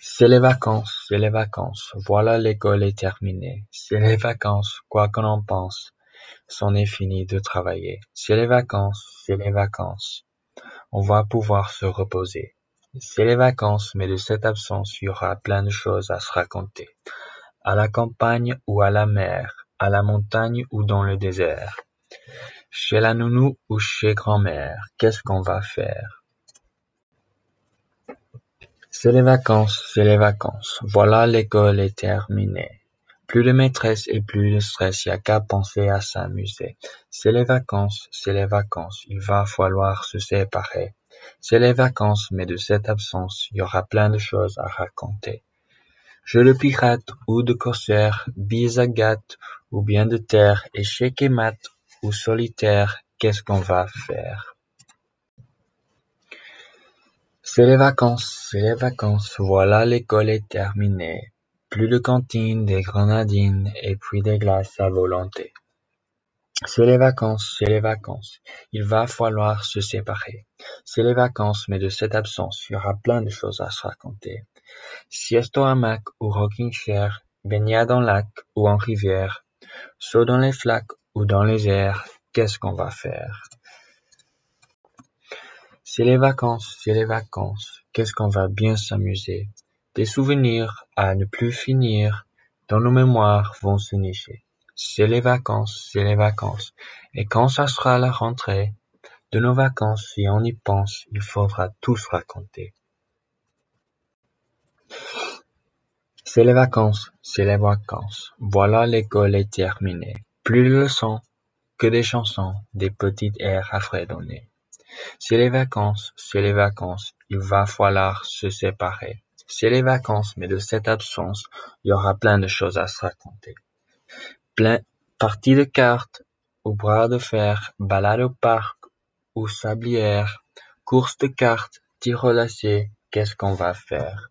C'est les vacances, c'est les vacances, voilà l'école est terminée. C'est les vacances, quoi qu'on en pense, c'en est fini de travailler. C'est les vacances, c'est les vacances, on va pouvoir se reposer. C'est les vacances, mais de cette absence, il y aura plein de choses à se raconter. À la campagne ou à la mer, à la montagne ou dans le désert. Chez la nounou ou chez grand-mère, qu'est-ce qu'on va faire? C'est les vacances, c'est les vacances, voilà l'école est terminée. Plus de maîtresse et plus de stress, y qu'à penser à s'amuser. C'est les vacances, c'est les vacances, il va falloir se séparer. C'est les vacances, mais de cette absence, y aura plein de choses à raconter. Jeu de pirate ou de corsaire, bise ou bien de terre, échec et mat ou solitaire, qu'est-ce qu'on va faire? C'est les vacances, c'est les vacances, voilà l'école est terminée. Plus de cantine, des grenadines et puis des glaces à volonté. C'est les vacances, c'est les vacances, il va falloir se séparer. C'est les vacances, mais de cette absence, il y aura plein de choses à se raconter. Sieste au hamac ou rocking chair, baignade en lac ou en rivière, saut dans les flaques ou dans les airs, qu'est-ce qu'on va faire? C'est les vacances, c'est les vacances, qu'est-ce qu'on va bien s'amuser? Des souvenirs à ne plus finir, dans nos mémoires vont se nicher. C'est les vacances, c'est les vacances, et quand ça sera la rentrée, de nos vacances, si on y pense, il faudra tous raconter. C'est les vacances, c'est les vacances, voilà l'école est terminée. Plus de leçons que des chansons, des petites airs à fredonner. C'est les vacances, c'est les vacances, il va falloir se séparer. C'est les vacances, mais de cette absence, il y aura plein de choses à se raconter. Plein, parties de cartes, ou bras de fer, balade au parc, ou sablière, course de cartes, tir au lacet, qu'est-ce qu'on va faire?